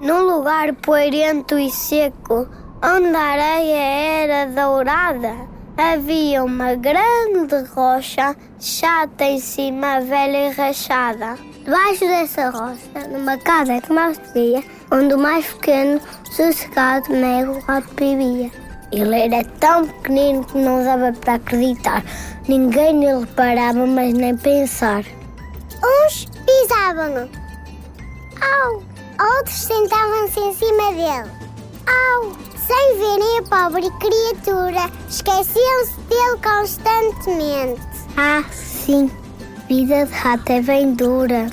Num lugar poeirento e seco, onde a areia era dourada, havia uma grande rocha, chata em cima, velha e rachada. Debaixo dessa rocha, numa casa que mais via, onde o mais pequeno, sossegado, nego, lá vivia. Ele era tão pequenino que não dava para acreditar. Ninguém nele parava, mas nem pensar. Uns pisavam-no. Au! Outros sentavam-se em cima dele. Au! Sem verem a pobre criatura, esqueciam-se dele constantemente. Ah, sim, vida de rato é bem dura.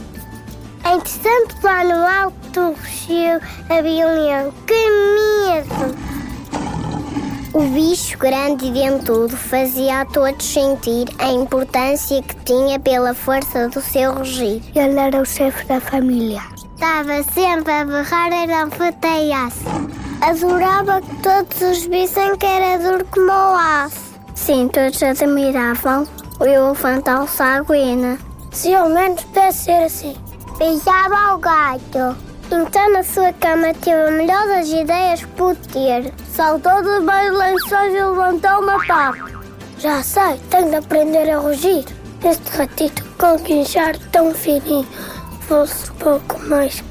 Entretanto, lá no alto do rochedo havia um leão. Que medo! O bicho grande e dentudo fazia a todos sentir a importância que tinha pela força do seu rugir. Ele era o chefe da família. Estava sempre a berrar e não fateiasse. Adorava que todos os vissem que era duro como o aço. Sim, todos admiravam o elefante alçaguina. Se ao menos pudesse ser assim. Beijava ao gato. Então na sua cama teve a melhor das ideias que pude ter. Saltou dos meus lençóis e levantou uma pá. Já sei, tenho de aprender a rugir. Este ratito com guinchar tão fininho fosse pouco mais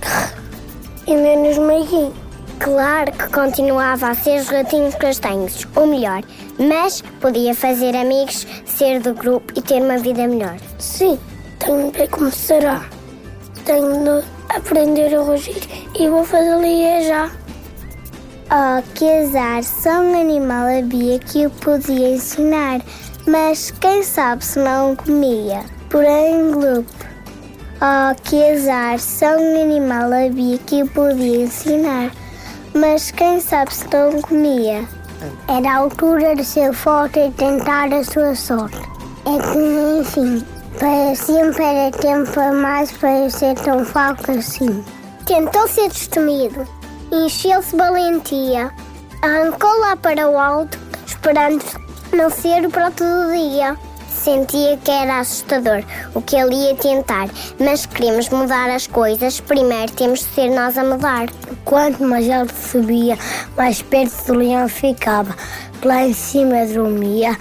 e menos meiguinho. Claro que continuava a ser os ratinhos castanhos, ou melhor, mas podia fazer amigos, ser do grupo e ter uma vida melhor. Sim, tenho de como será. Tenho de aprender a rugir e vou fazê-lo já. Oh, que azar! Só um animal havia que o podia ensinar, mas quem sabe se não comia. Porém, Gloop. Oh, que azar! Só um animal havia que o podia ensinar, mas quem sabe se não comia. Era a altura de ser forte e tentar a sua sorte. É que, enfim, para sempre era tempo a mais para ser tão falco assim. Tentou ser destemido, encheu-se de valentia, arrancou lá para o alto, esperando não ser o próprio dia. Sentia que era assustador o que ele ia tentar, mas se queremos mudar as coisas, primeiro temos de ser nós a mudar. Quanto mais ele subia, mais perto do leão ficava. Lá em cima dormia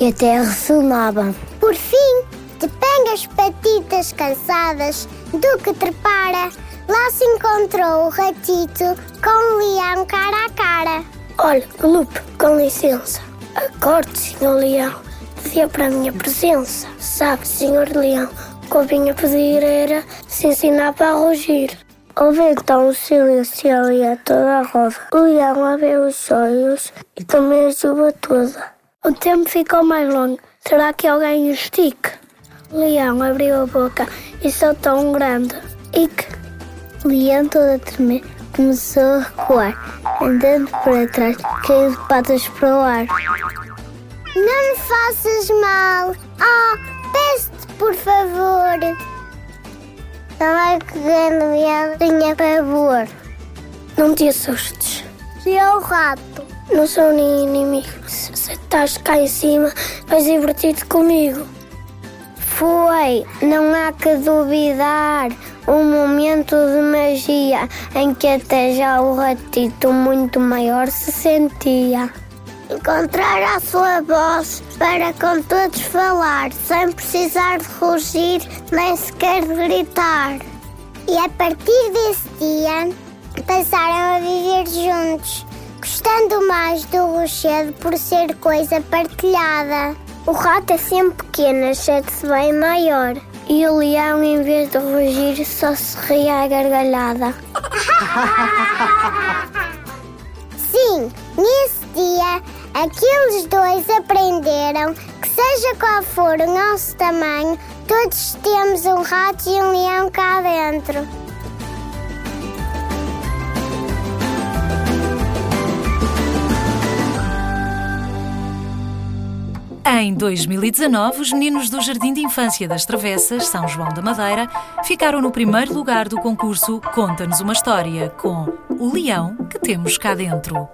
e a terra ressonava. Por fim, de as patitas cansadas do que trepara, lá se encontrou o ratito com o leão cara a cara. Olha, Lupe, com licença. Acorde, senhor leão. Pedia para a minha presença. Sabe, senhor leão, o que eu vinha pedir era se ensinar para rugir. Houve então o silêncio ali a toda a roda. O leão abriu os olhos e também a chuva toda. O tempo ficou mais longo. Será que alguém o estique? O leão abriu a boca e soltou um grande. Que? O leão todo a tremer começou a recuar, andando para trás, caiu de patas para o ar. Não me faças mal. Oh, peço-te, por favor. Não é que leão tenha favor. Não te assustes. Se é o rato. Não sou nem inimigo. Se estás cá em cima, vais divertir-te comigo. Foi, não há que duvidar, um momento de magia em que até já o ratito muito maior se sentia encontrar a sua voz para com todos falar, sem precisar de rugir nem sequer de gritar. E a partir desse dia passaram a viver juntos, gostando mais do rochedo por ser coisa partilhada. O rato é sempre pequeno, achando-se bem maior. E o leão, em vez de rugir, só se ria à gargalhada. Sim, nesse dia Aqueles dois aprenderam que, seja qual for o nosso tamanho, Todos temos um rato e um leão cá dentro. Em 2019, os meninos do Jardim de Infância das Travessas, São João da Madeira, ficaram no primeiro lugar do concurso Conta-nos uma História, com O Leão que Temos Cá Dentro.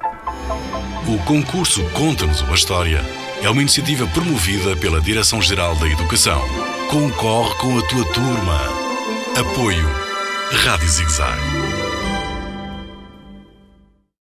O concurso Conta-nos uma História é uma iniciativa promovida pela Direção-Geral da Educação. Concorre com a tua turma. Apoio Rádio Zigzag.